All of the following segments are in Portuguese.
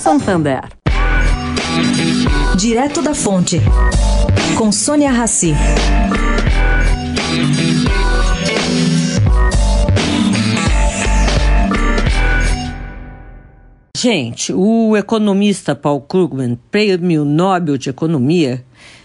Santander. Direto da Fonte, com Sônia Rassi. Gente, o economista Paul Krugman, prêmio Nobel de Economia,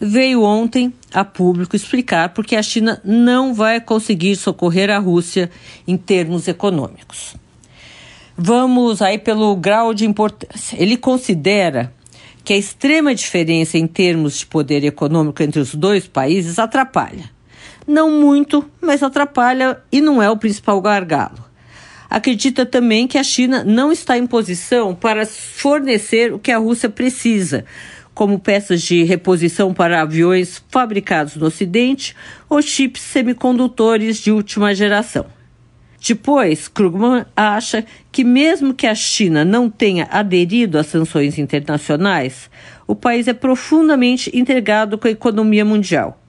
veio ontem a público explicar porque a China não vai conseguir socorrer a Rússia em termos econômicos. Vamos aí pelo grau de importância. Ele considera que a extrema diferença em termos de poder econômico entre os dois países atrapalha. Não muito, mas atrapalha e não é o principal gargalo. Acredita também que a China não está em posição para fornecer o que a Rússia precisa, como peças de reposição para aviões fabricados no Ocidente ou chips semicondutores de última geração. Depois, Krugman acha que, mesmo que a China não tenha aderido às sanções internacionais, o país é profundamente integrado com a economia mundial.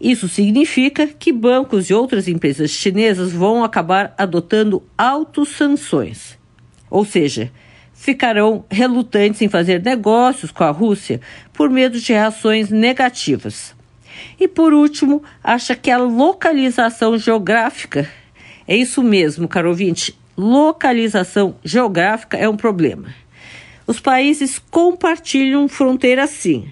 Isso significa que bancos e outras empresas chinesas vão acabar adotando autossanções. Ou seja, ficarão relutantes em fazer negócios com a Rússia por medo de reações negativas. E por último, acha que a localização geográfica é isso mesmo, caro ouvinte. Localização geográfica é um problema. Os países compartilham fronteira sim,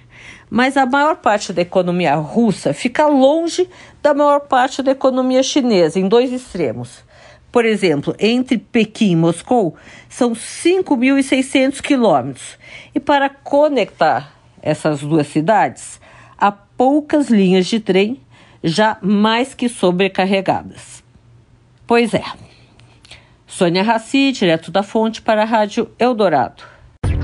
mas a maior parte da economia russa fica longe da maior parte da economia chinesa, em dois extremos. Por exemplo, entre Pequim e Moscou são 5.600 quilômetros. E para conectar essas duas cidades, há poucas linhas de trem já mais que sobrecarregadas. Pois é. Sônia Raci, direto da fonte para a Rádio Eldorado.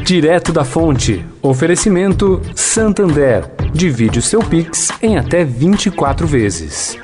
Direto da fonte. Oferecimento Santander. Divide o seu Pix em até 24 vezes.